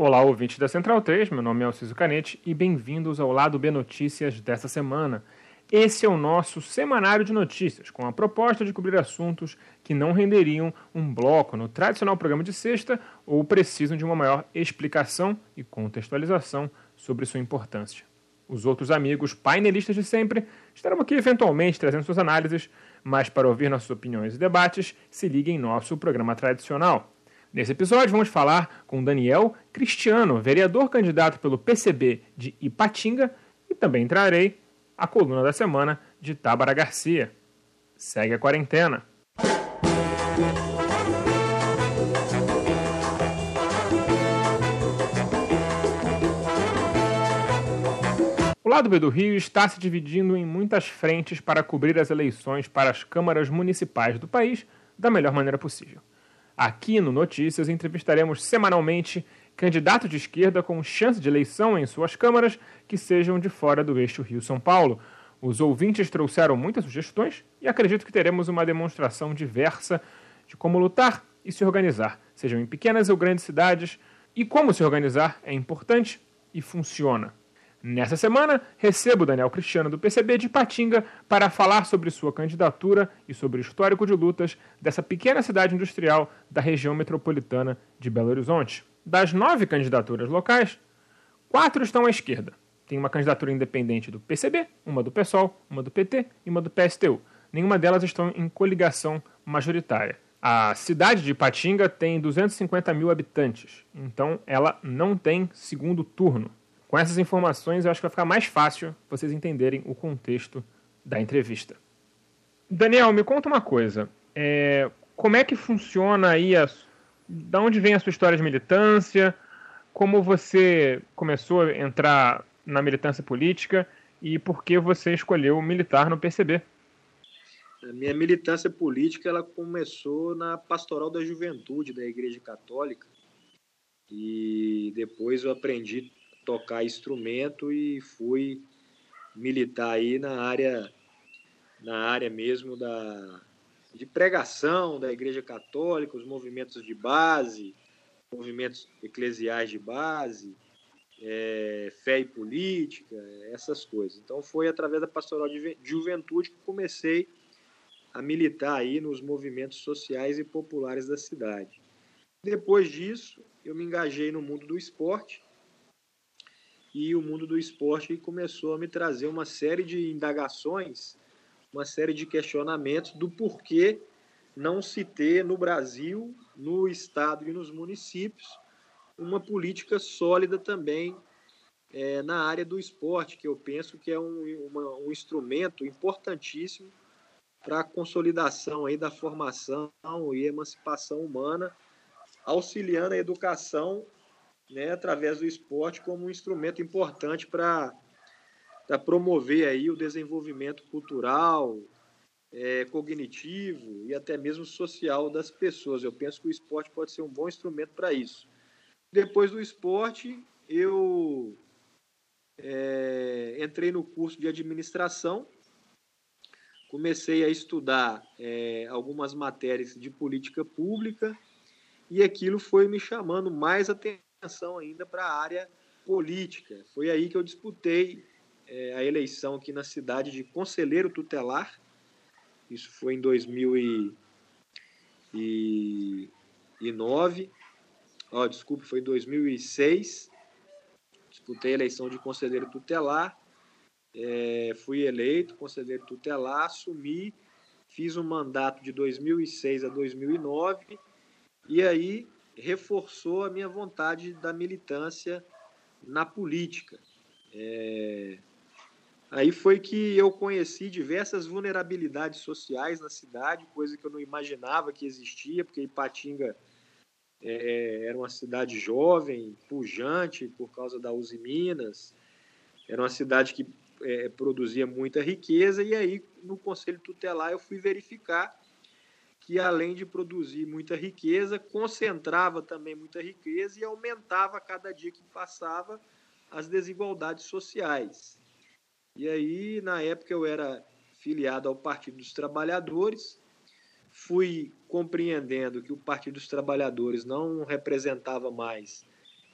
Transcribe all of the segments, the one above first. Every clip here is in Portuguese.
Olá, ouvintes da Central 3, meu nome é Alciso Canete e bem-vindos ao Lado B Notícias desta semana. Esse é o nosso semanário de notícias, com a proposta de cobrir assuntos que não renderiam um bloco no tradicional programa de sexta ou precisam de uma maior explicação e contextualização sobre sua importância. Os outros amigos painelistas de sempre estarão aqui eventualmente trazendo suas análises, mas para ouvir nossas opiniões e debates, se ligue em nosso programa tradicional. Nesse episódio, vamos falar com Daniel Cristiano, vereador candidato pelo PCB de Ipatinga, e também trarei a coluna da semana de Tábara Garcia. Segue a quarentena. O lado B do Rio está se dividindo em muitas frentes para cobrir as eleições para as câmaras municipais do país da melhor maneira possível. Aqui no Notícias entrevistaremos semanalmente candidatos de esquerda com chance de eleição em suas câmaras que sejam de fora do eixo Rio-São Paulo. Os ouvintes trouxeram muitas sugestões e acredito que teremos uma demonstração diversa de como lutar e se organizar, sejam em pequenas ou grandes cidades, e como se organizar é importante e funciona. Nessa semana, recebo Daniel Cristiano do PCB de Patinga para falar sobre sua candidatura e sobre o histórico de lutas dessa pequena cidade industrial da região metropolitana de Belo Horizonte. Das nove candidaturas locais, quatro estão à esquerda. Tem uma candidatura independente do PCB, uma do PSOL, uma do PT e uma do PSTU. Nenhuma delas estão em coligação majoritária. A cidade de Patinga tem 250 mil habitantes, então ela não tem segundo turno. Com essas informações, eu acho que vai ficar mais fácil vocês entenderem o contexto da entrevista. Daniel, me conta uma coisa. É, como é que funciona aí a, da onde vem a sua história de militância? Como você começou a entrar na militância política e por que você escolheu militar no PCB? A minha militância política ela começou na Pastoral da Juventude da Igreja Católica e depois eu aprendi tocar instrumento e fui militar aí na área na área mesmo da de pregação da Igreja Católica, os movimentos de base, movimentos eclesiais de base, é, fé e política, essas coisas. Então foi através da pastoral de juventude que comecei a militar aí nos movimentos sociais e populares da cidade. Depois disso, eu me engajei no mundo do esporte e o mundo do esporte começou a me trazer uma série de indagações, uma série de questionamentos do porquê não se ter no Brasil, no estado e nos municípios uma política sólida também é, na área do esporte, que eu penso que é um, uma, um instrumento importantíssimo para a consolidação aí da formação e emancipação humana, auxiliando a educação né, através do esporte como um instrumento importante para promover aí o desenvolvimento cultural, é, cognitivo e até mesmo social das pessoas. Eu penso que o esporte pode ser um bom instrumento para isso. Depois do esporte, eu é, entrei no curso de administração, comecei a estudar é, algumas matérias de política pública e aquilo foi me chamando mais atenção atenção ainda para a área política. Foi aí que eu disputei é, a eleição aqui na cidade de conselheiro tutelar. Isso foi em 2009. Oh, desculpe, foi em 2006. Disputei a eleição de conselheiro tutelar. É, fui eleito conselheiro tutelar, assumi, fiz um mandato de 2006 a 2009 e aí reforçou a minha vontade da militância na política. É... Aí foi que eu conheci diversas vulnerabilidades sociais na cidade, coisa que eu não imaginava que existia, porque Ipatinga é, é, era uma cidade jovem, pujante por causa da Uzi Minas, era uma cidade que é, produzia muita riqueza, e aí no Conselho Tutelar eu fui verificar que além de produzir muita riqueza, concentrava também muita riqueza e aumentava cada dia que passava as desigualdades sociais. E aí, na época, eu era filiado ao Partido dos Trabalhadores, fui compreendendo que o Partido dos Trabalhadores não representava mais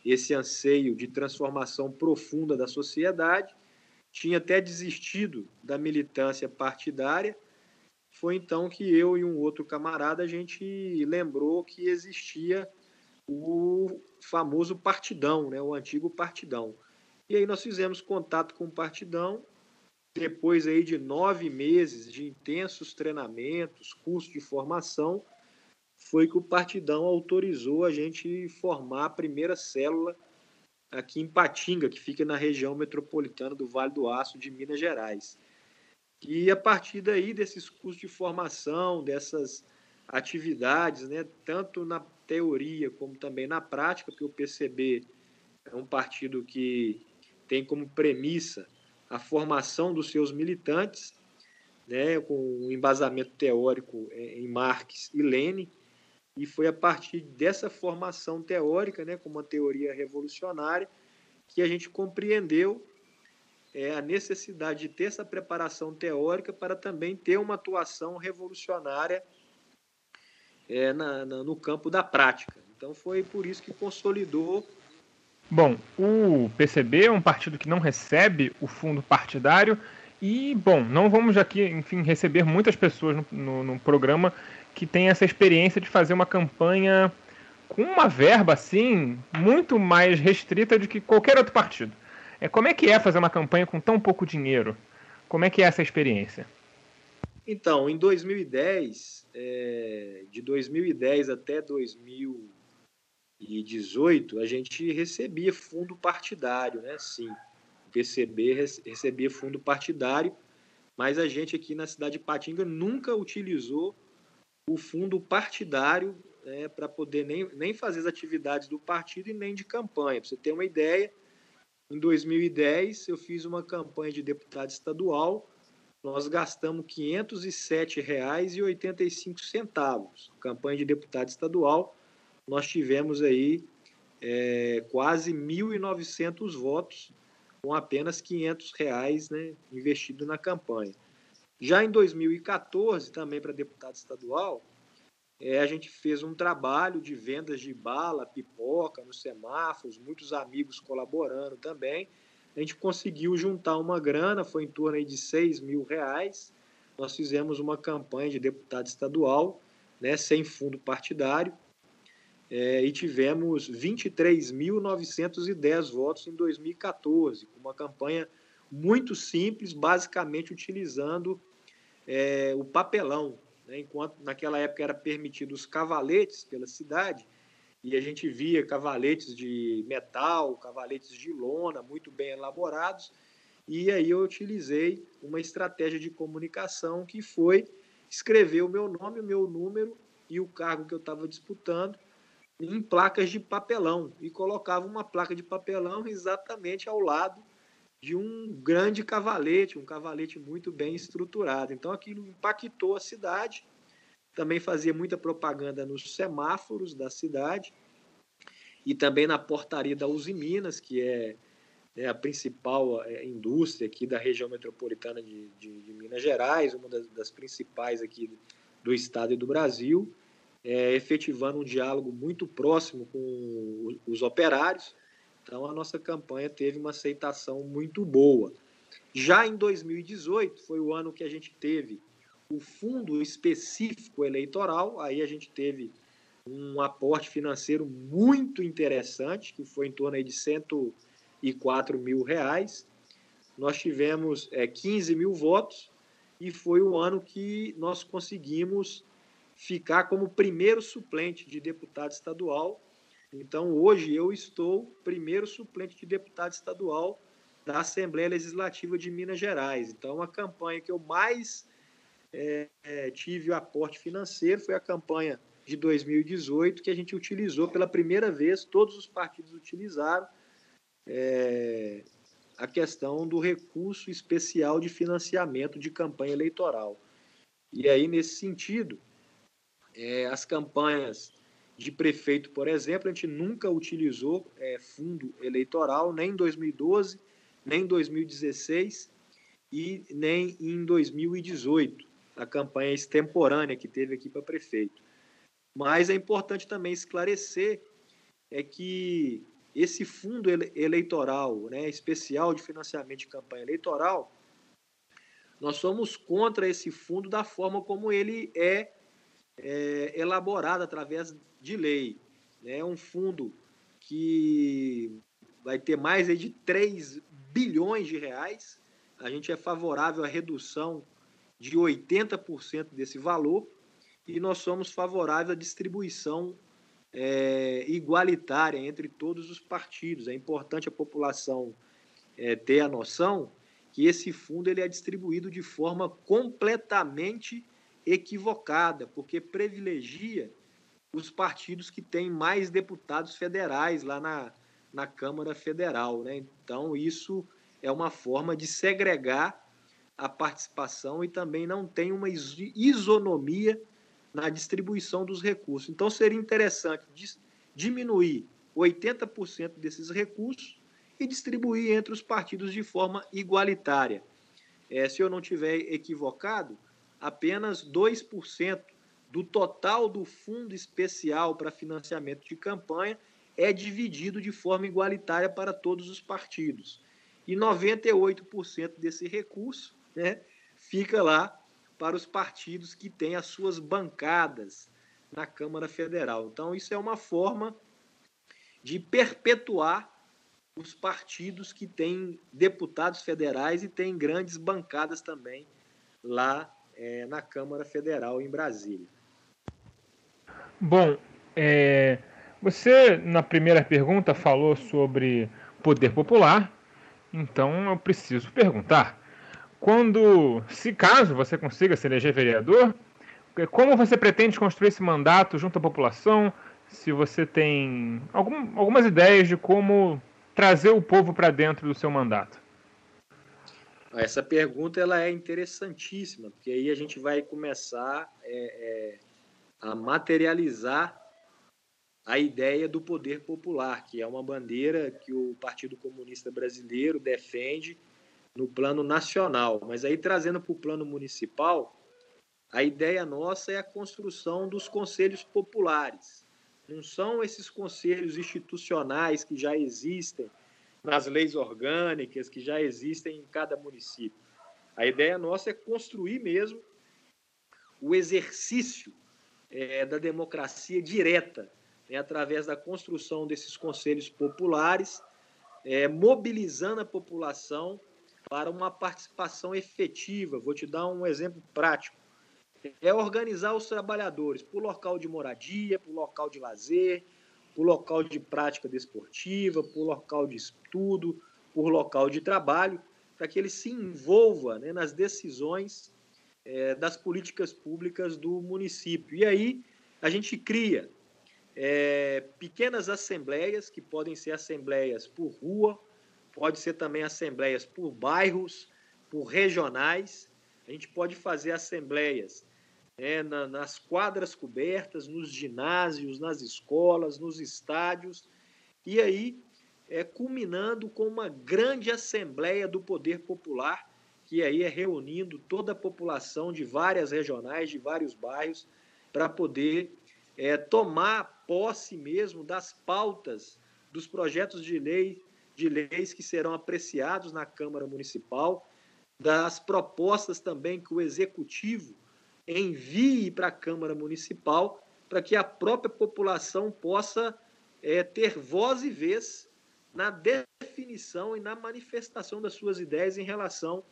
esse anseio de transformação profunda da sociedade, tinha até desistido da militância partidária. Foi então que eu e um outro camarada a gente lembrou que existia o famoso partidão, né, o antigo partidão. E aí nós fizemos contato com o partidão. Depois aí de nove meses de intensos treinamentos, curso de formação, foi que o Partidão autorizou a gente formar a primeira célula aqui em Patinga, que fica na região metropolitana do Vale do Aço de Minas Gerais. E a partir daí, desses cursos de formação, dessas atividades, né, tanto na teoria como também na prática, porque o PCB é um partido que tem como premissa a formação dos seus militantes, né, com um embasamento teórico em Marx e Lenin, e foi a partir dessa formação teórica, né, com uma teoria revolucionária, que a gente compreendeu é, a necessidade de ter essa preparação teórica para também ter uma atuação revolucionária é, na, na, no campo da prática. Então foi por isso que consolidou. Bom, o PCB é um partido que não recebe o fundo partidário e, bom, não vamos aqui, enfim, receber muitas pessoas no, no, no programa que tem essa experiência de fazer uma campanha com uma verba assim muito mais restrita do que qualquer outro partido. É como é que é fazer uma campanha com tão pouco dinheiro? Como é que é essa experiência? Então, em 2010, é, de 2010 até 2018, a gente recebia fundo partidário, né? Sim, o PCB recebia fundo partidário, mas a gente aqui na cidade de Patinga nunca utilizou o fundo partidário né, para poder nem, nem fazer as atividades do partido e nem de campanha. Para você ter uma ideia, em 2010 eu fiz uma campanha de deputado estadual, nós gastamos R$ 507,85. Campanha de deputado estadual, nós tivemos aí é, quase 1.900 votos com apenas 500 reais, né, investido na campanha. Já em 2014, também para deputado estadual, é, a gente fez um trabalho de vendas de bala, pipoca nos semáforos, muitos amigos colaborando também. A gente conseguiu juntar uma grana, foi em torno aí de 6 mil reais. Nós fizemos uma campanha de deputado estadual, né, sem fundo partidário, é, e tivemos 23.910 votos em 2014, com uma campanha muito simples, basicamente utilizando é, o papelão. Né? Enquanto naquela época era permitido os cavaletes pela cidade, e a gente via cavaletes de metal, cavaletes de lona, muito bem elaborados, e aí eu utilizei uma estratégia de comunicação que foi escrever o meu nome, o meu número e o cargo que eu estava disputando em placas de papelão e colocava uma placa de papelão exatamente ao lado de um grande cavalete, um cavalete muito bem estruturado. Então aquilo impactou a cidade. Também fazia muita propaganda nos semáforos da cidade e também na portaria da Uzi Minas, que é, é a principal é, indústria aqui da região metropolitana de, de, de Minas Gerais, uma das, das, principais aqui do estado e do Brasil, é, efetivando um diálogo muito próximo com os operários então, a nossa campanha teve uma aceitação muito boa. Já em 2018, foi o ano que a gente teve o fundo específico eleitoral, aí a gente teve um aporte financeiro muito interessante, que foi em torno de 104 mil reais. Nós tivemos é, 15 mil votos e foi o ano que nós conseguimos ficar como primeiro suplente de deputado estadual então, hoje eu estou primeiro suplente de deputado estadual da Assembleia Legislativa de Minas Gerais. Então, a campanha que eu mais é, é, tive o aporte financeiro foi a campanha de 2018, que a gente utilizou pela primeira vez, todos os partidos utilizaram é, a questão do recurso especial de financiamento de campanha eleitoral. E aí, nesse sentido, é, as campanhas de prefeito, por exemplo, a gente nunca utilizou é, fundo eleitoral, nem em 2012, nem em 2016 e nem em 2018, a campanha extemporânea que teve aqui para prefeito. Mas é importante também esclarecer é que esse fundo eleitoral, né, especial de financiamento de campanha eleitoral, nós somos contra esse fundo da forma como ele é, é elaborado através de lei. É né? um fundo que vai ter mais de 3 bilhões de reais. A gente é favorável à redução de 80% desse valor e nós somos favoráveis à distribuição é, igualitária entre todos os partidos. É importante a população é, ter a noção que esse fundo ele é distribuído de forma completamente equivocada, porque privilegia os partidos que têm mais deputados federais lá na, na Câmara Federal. Né? Então, isso é uma forma de segregar a participação e também não tem uma isonomia na distribuição dos recursos. Então, seria interessante diminuir 80% desses recursos e distribuir entre os partidos de forma igualitária. É, se eu não tiver equivocado, apenas 2% do total do fundo especial para financiamento de campanha é dividido de forma igualitária para todos os partidos. E 98% desse recurso né, fica lá para os partidos que têm as suas bancadas na Câmara Federal. Então, isso é uma forma de perpetuar os partidos que têm deputados federais e têm grandes bancadas também lá é, na Câmara Federal em Brasília. Bom, é, você na primeira pergunta falou sobre poder popular, então eu preciso perguntar: quando, se caso você consiga se eleger vereador, como você pretende construir esse mandato junto à população? Se você tem algum, algumas ideias de como trazer o povo para dentro do seu mandato? Essa pergunta ela é interessantíssima, porque aí a gente vai começar é, é, a materializar a ideia do poder popular, que é uma bandeira que o Partido Comunista Brasileiro defende no plano nacional. Mas aí, trazendo para o plano municipal, a ideia nossa é a construção dos conselhos populares não são esses conselhos institucionais que já existem nas leis orgânicas, que já existem em cada município. A ideia nossa é construir mesmo o exercício é, da democracia direta, né, através da construção desses conselhos populares, é, mobilizando a população para uma participação efetiva. Vou te dar um exemplo prático é organizar os trabalhadores por local de moradia, por local de lazer, por local de prática desportiva, por local de estudo, por local de trabalho, para que ele se envolva né, nas decisões é, das políticas públicas do município. E aí a gente cria é, pequenas assembleias, que podem ser assembleias por rua, pode ser também assembleias por bairros, por regionais. A gente pode fazer assembleias é, na, nas quadras cobertas, nos ginásios, nas escolas, nos estádios, e aí é, culminando com uma grande assembleia do poder popular, que aí é reunindo toda a população de várias regionais, de vários bairros, para poder é, tomar posse mesmo das pautas dos projetos de lei de leis que serão apreciados na Câmara Municipal, das propostas também que o Executivo envie para a Câmara Municipal para que a própria população possa é, ter voz e vez na definição e na manifestação das suas ideias em relação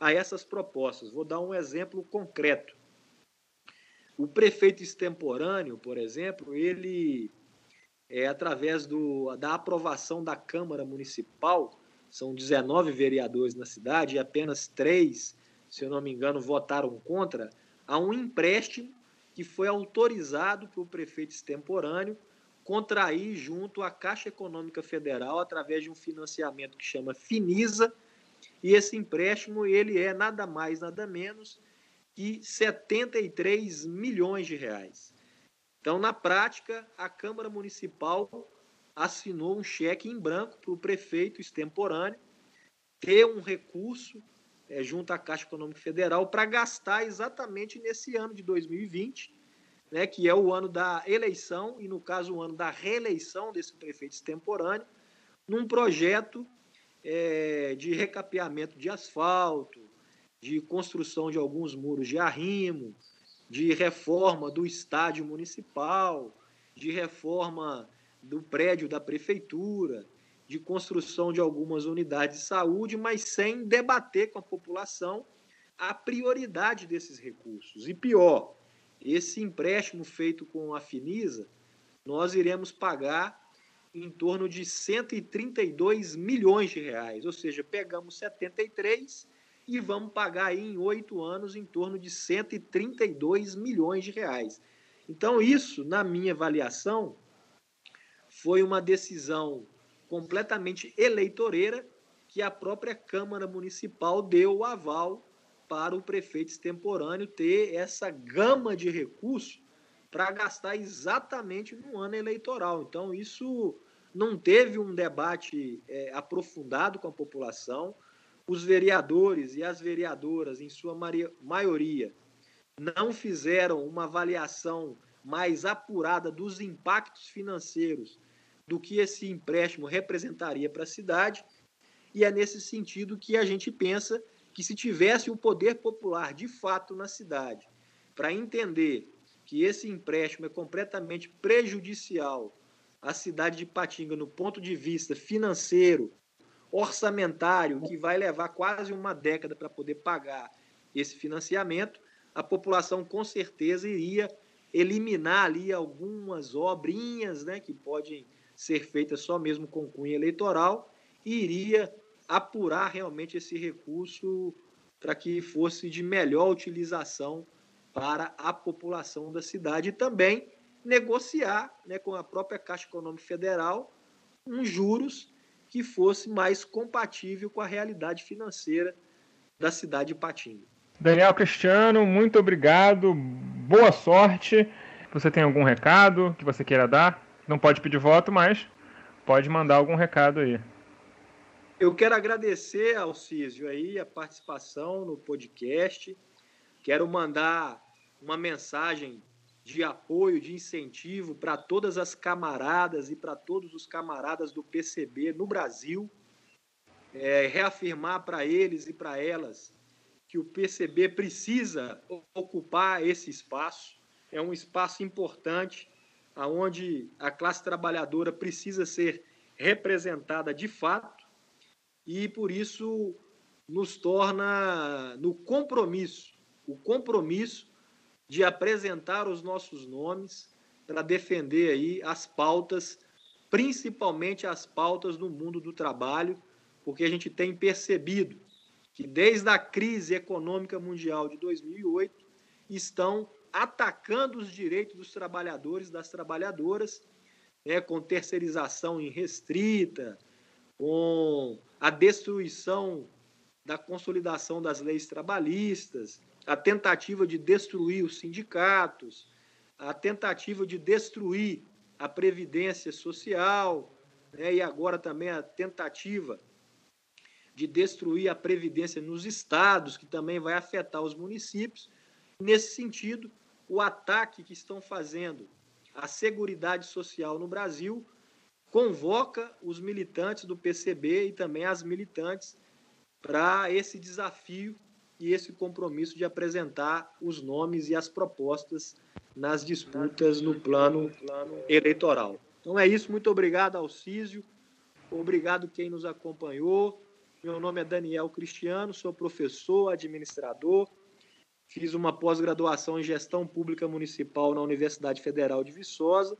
a essas propostas. Vou dar um exemplo concreto. O prefeito extemporâneo, por exemplo, ele, é, através do, da aprovação da Câmara Municipal, são 19 vereadores na cidade e apenas três, se eu não me engano, votaram contra a um empréstimo que foi autorizado para o prefeito extemporâneo contrair junto à Caixa Econômica Federal através de um financiamento que chama Finisa, e esse empréstimo ele é nada mais, nada menos que 73 milhões de reais. Então, na prática, a Câmara Municipal assinou um cheque em branco para o prefeito extemporâneo ter um recurso é, junto à Caixa Econômica Federal para gastar exatamente nesse ano de 2020, né, que é o ano da eleição e, no caso, o ano da reeleição desse prefeito extemporâneo, num projeto é, de recapeamento de asfalto, de construção de alguns muros de arrimo, de reforma do estádio municipal, de reforma do prédio da prefeitura, de construção de algumas unidades de saúde, mas sem debater com a população a prioridade desses recursos. E pior, esse empréstimo feito com a Finisa, nós iremos pagar em torno de 132 milhões de reais, ou seja, pegamos 73 e vamos pagar aí em oito anos em torno de 132 milhões de reais. Então, isso, na minha avaliação, foi uma decisão completamente eleitoreira que a própria Câmara Municipal deu o aval para o prefeito extemporâneo ter essa gama de recursos para gastar exatamente no ano eleitoral. Então, isso não teve um debate é, aprofundado com a população. Os vereadores e as vereadoras, em sua maioria, não fizeram uma avaliação mais apurada dos impactos financeiros do que esse empréstimo representaria para a cidade. E é nesse sentido que a gente pensa que se tivesse o poder popular de fato na cidade, para entender que esse empréstimo é completamente prejudicial à cidade de Patinga no ponto de vista financeiro, orçamentário, que vai levar quase uma década para poder pagar esse financiamento, a população com certeza iria eliminar ali algumas obrinhas né, que podem ser feitas só mesmo com cunha eleitoral iria apurar realmente esse recurso para que fosse de melhor utilização para a população da cidade e também negociar né, com a própria Caixa Econômica Federal uns juros que fosse mais compatível com a realidade financeira da cidade de Patinga. Daniel Cristiano, muito obrigado, boa sorte. Você tem algum recado que você queira dar? Não pode pedir voto, mas pode mandar algum recado aí. Eu quero agradecer ao Císio aí a participação no podcast. Quero mandar uma mensagem de apoio, de incentivo para todas as camaradas e para todos os camaradas do PCB no Brasil. É, reafirmar para eles e para elas que o PCB precisa ocupar esse espaço. É um espaço importante, aonde a classe trabalhadora precisa ser representada de fato e por isso nos torna no compromisso, o compromisso de apresentar os nossos nomes para defender aí as pautas, principalmente as pautas no mundo do trabalho, porque a gente tem percebido que desde a crise econômica mundial de 2008 estão atacando os direitos dos trabalhadores, das trabalhadoras, né, com terceirização irrestrita, com a destruição da consolidação das leis trabalhistas, a tentativa de destruir os sindicatos, a tentativa de destruir a previdência social, né, e agora também a tentativa de destruir a previdência nos estados, que também vai afetar os municípios. Nesse sentido, o ataque que estão fazendo à Seguridade Social no Brasil convoca os militantes do PCB e também as militantes para esse desafio e esse compromisso de apresentar os nomes e as propostas nas disputas no plano eleitoral. Então é isso, muito obrigado, Alcísio, obrigado quem nos acompanhou. Meu nome é Daniel Cristiano, sou professor, administrador, fiz uma pós-graduação em gestão pública municipal na Universidade Federal de Viçosa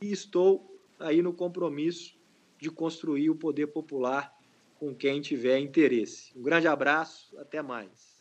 e estou aí no compromisso de construir o poder popular com quem tiver interesse. Um grande abraço, até mais.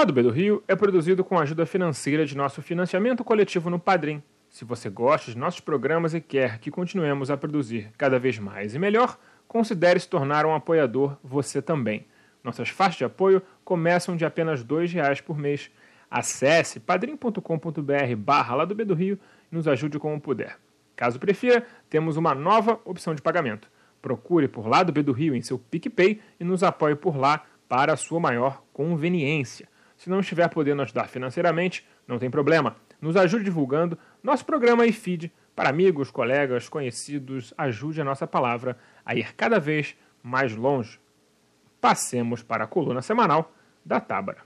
Lado B do Rio é produzido com a ajuda financeira de nosso financiamento coletivo no Padrim. Se você gosta de nossos programas e quer que continuemos a produzir cada vez mais e melhor, considere se tornar um apoiador você também. Nossas faixas de apoio começam de apenas R$ reais por mês. Acesse padrim.com.br barra do B do Rio e nos ajude como puder. Caso prefira, temos uma nova opção de pagamento. Procure por lá do B do Rio em seu PicPay e nos apoie por lá para a sua maior conveniência. Se não estiver podendo ajudar financeiramente, não tem problema. Nos ajude divulgando nosso programa e feed para amigos, colegas, conhecidos. Ajude a nossa palavra a ir cada vez mais longe. Passemos para a coluna semanal da Tábara.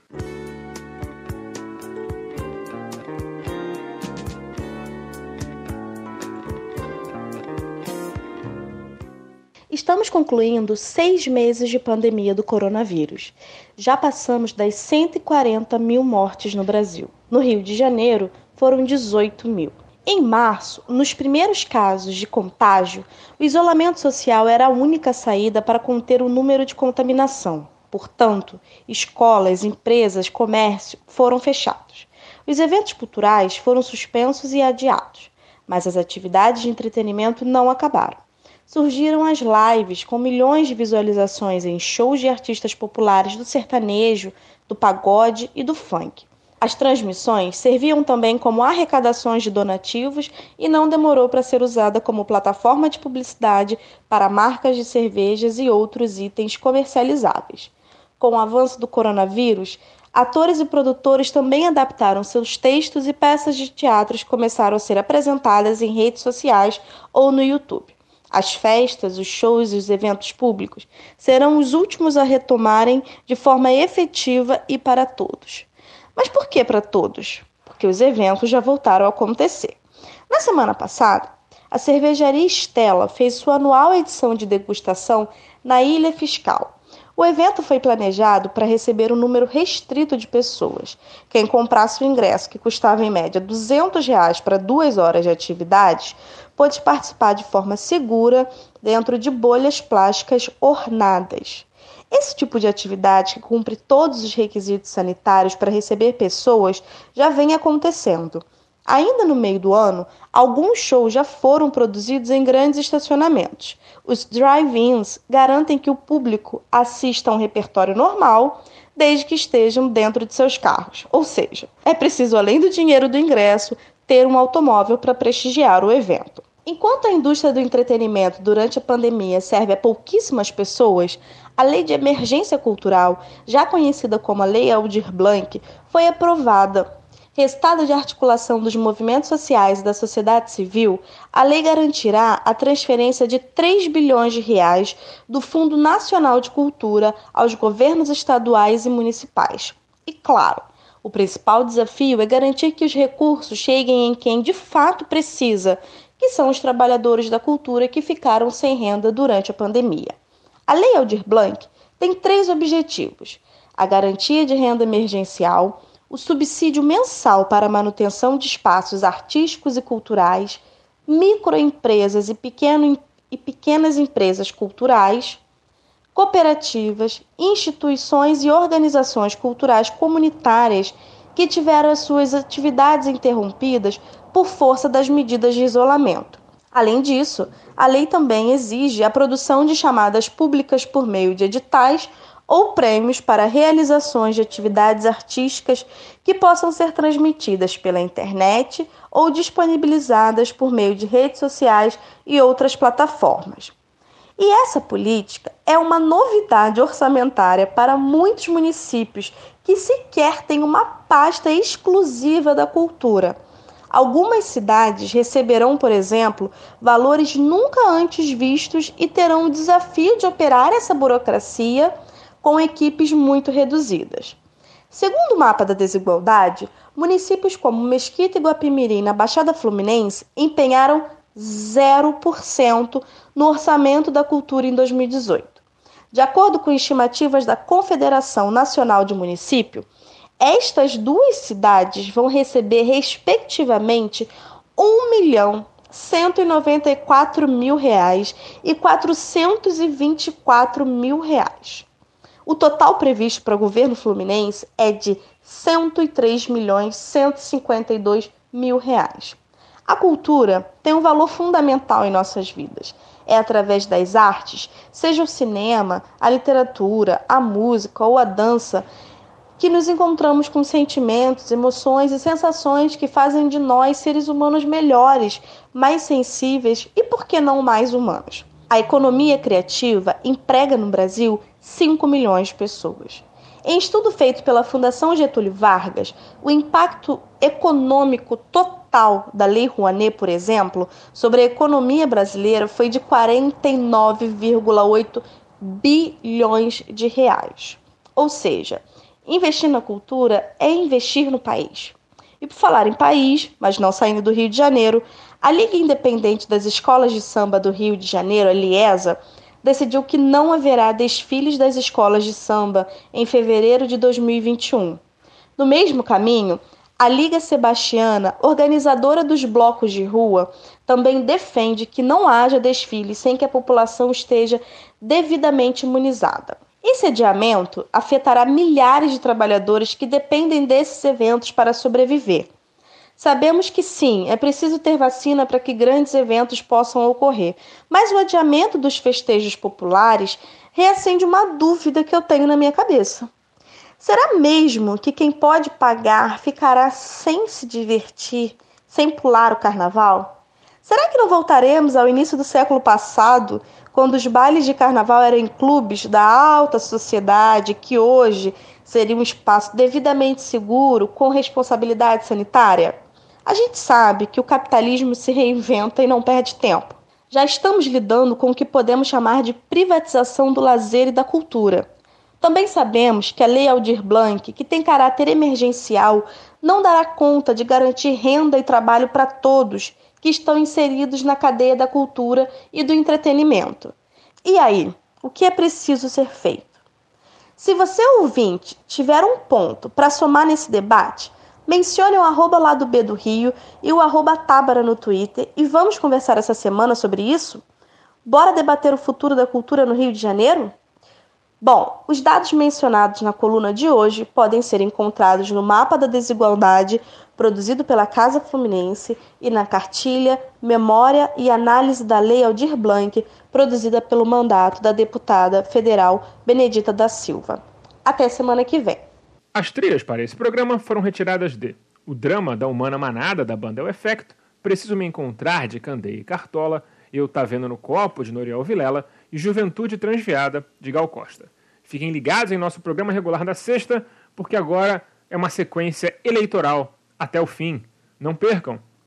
Estamos concluindo seis meses de pandemia do coronavírus. Já passamos das 140 mil mortes no Brasil. No Rio de Janeiro, foram 18 mil. Em março, nos primeiros casos de contágio, o isolamento social era a única saída para conter o número de contaminação. Portanto, escolas, empresas, comércio foram fechados. Os eventos culturais foram suspensos e adiados, mas as atividades de entretenimento não acabaram surgiram as lives com milhões de visualizações em shows de artistas populares do sertanejo, do pagode e do funk. As transmissões serviam também como arrecadações de donativos e não demorou para ser usada como plataforma de publicidade para marcas de cervejas e outros itens comercializáveis. Com o avanço do coronavírus, atores e produtores também adaptaram seus textos e peças de teatro começaram a ser apresentadas em redes sociais ou no YouTube. As festas, os shows e os eventos públicos serão os últimos a retomarem de forma efetiva e para todos. Mas por que para todos? Porque os eventos já voltaram a acontecer. Na semana passada, a cervejaria Estela fez sua anual edição de degustação na Ilha Fiscal. O evento foi planejado para receber um número restrito de pessoas. Quem comprasse o ingresso, que custava em média 200 reais para duas horas de atividades, pôde participar de forma segura dentro de bolhas plásticas ornadas. Esse tipo de atividade, que cumpre todos os requisitos sanitários para receber pessoas, já vem acontecendo. Ainda no meio do ano, alguns shows já foram produzidos em grandes estacionamentos. Os drive-ins garantem que o público assista a um repertório normal, desde que estejam dentro de seus carros. Ou seja, é preciso, além do dinheiro do ingresso, ter um automóvel para prestigiar o evento. Enquanto a indústria do entretenimento durante a pandemia serve a pouquíssimas pessoas, a Lei de Emergência Cultural, já conhecida como a Lei Aldir Blanc, foi aprovada Resultado de articulação dos movimentos sociais e da sociedade civil, a lei garantirá a transferência de 3 bilhões de reais do Fundo Nacional de Cultura aos governos estaduais e municipais. E claro, o principal desafio é garantir que os recursos cheguem em quem de fato precisa, que são os trabalhadores da cultura que ficaram sem renda durante a pandemia. A Lei Aldir Blanc tem três objetivos: a garantia de renda emergencial, o subsídio mensal para manutenção de espaços artísticos e culturais, microempresas e, pequeno, e pequenas empresas culturais, cooperativas, instituições e organizações culturais comunitárias que tiveram as suas atividades interrompidas por força das medidas de isolamento. Além disso, a lei também exige a produção de chamadas públicas por meio de editais ou prêmios para realizações de atividades artísticas que possam ser transmitidas pela internet ou disponibilizadas por meio de redes sociais e outras plataformas. E essa política é uma novidade orçamentária para muitos municípios que sequer têm uma pasta exclusiva da cultura. Algumas cidades receberão, por exemplo, valores nunca antes vistos e terão o desafio de operar essa burocracia com equipes muito reduzidas. Segundo o mapa da desigualdade, municípios como Mesquita e Guapimirim, na Baixada Fluminense, empenharam 0% no orçamento da cultura em 2018. De acordo com estimativas da Confederação Nacional de Município, estas duas cidades vão receber, respectivamente, 1 milhão 194 mil reais e 424 mil reais. O total previsto para o governo fluminense é de 103 milhões 152 mil reais. A cultura tem um valor fundamental em nossas vidas. É através das artes, seja o cinema, a literatura, a música ou a dança, que nos encontramos com sentimentos, emoções e sensações que fazem de nós seres humanos melhores, mais sensíveis e, por que não, mais humanos. A economia criativa emprega no Brasil 5 milhões de pessoas. Em estudo feito pela Fundação Getúlio Vargas, o impacto econômico total da Lei Rouanet, por exemplo, sobre a economia brasileira foi de 49,8 bilhões de reais. Ou seja, investir na cultura é investir no país. E por falar em país, mas não saindo do Rio de Janeiro, a Liga Independente das Escolas de Samba do Rio de Janeiro, a Liesa, decidiu que não haverá desfiles das escolas de samba em fevereiro de 2021. No mesmo caminho, a Liga Sebastiana, organizadora dos blocos de rua, também defende que não haja desfiles sem que a população esteja devidamente imunizada. Esse adiamento afetará milhares de trabalhadores que dependem desses eventos para sobreviver. Sabemos que sim, é preciso ter vacina para que grandes eventos possam ocorrer, mas o adiamento dos festejos populares reacende uma dúvida que eu tenho na minha cabeça. Será mesmo que quem pode pagar ficará sem se divertir, sem pular o carnaval? Será que não voltaremos ao início do século passado, quando os bailes de carnaval eram em clubes da alta sociedade, que hoje seria um espaço devidamente seguro, com responsabilidade sanitária? A gente sabe que o capitalismo se reinventa e não perde tempo. Já estamos lidando com o que podemos chamar de privatização do lazer e da cultura. Também sabemos que a Lei Aldir Blanc, que tem caráter emergencial, não dará conta de garantir renda e trabalho para todos que estão inseridos na cadeia da cultura e do entretenimento. E aí, o que é preciso ser feito? Se você ouvinte tiver um ponto para somar nesse debate, Mencione o arroba lá do B do Rio e o arroba Tábara no Twitter e vamos conversar essa semana sobre isso? Bora debater o futuro da cultura no Rio de Janeiro? Bom, os dados mencionados na coluna de hoje podem ser encontrados no Mapa da Desigualdade, produzido pela Casa Fluminense, e na cartilha Memória e Análise da Lei Aldir Blanc, produzida pelo mandato da deputada federal Benedita da Silva. Até semana que vem. As trilhas para esse programa foram retiradas de O Drama da Humana Manada, da banda El Efecto, Preciso Me Encontrar, de Candeia e Cartola, Eu Tá Vendo no Copo, de Noriel Vilela, e Juventude Transviada, de Gal Costa. Fiquem ligados em nosso programa regular da sexta, porque agora é uma sequência eleitoral até o fim. Não percam!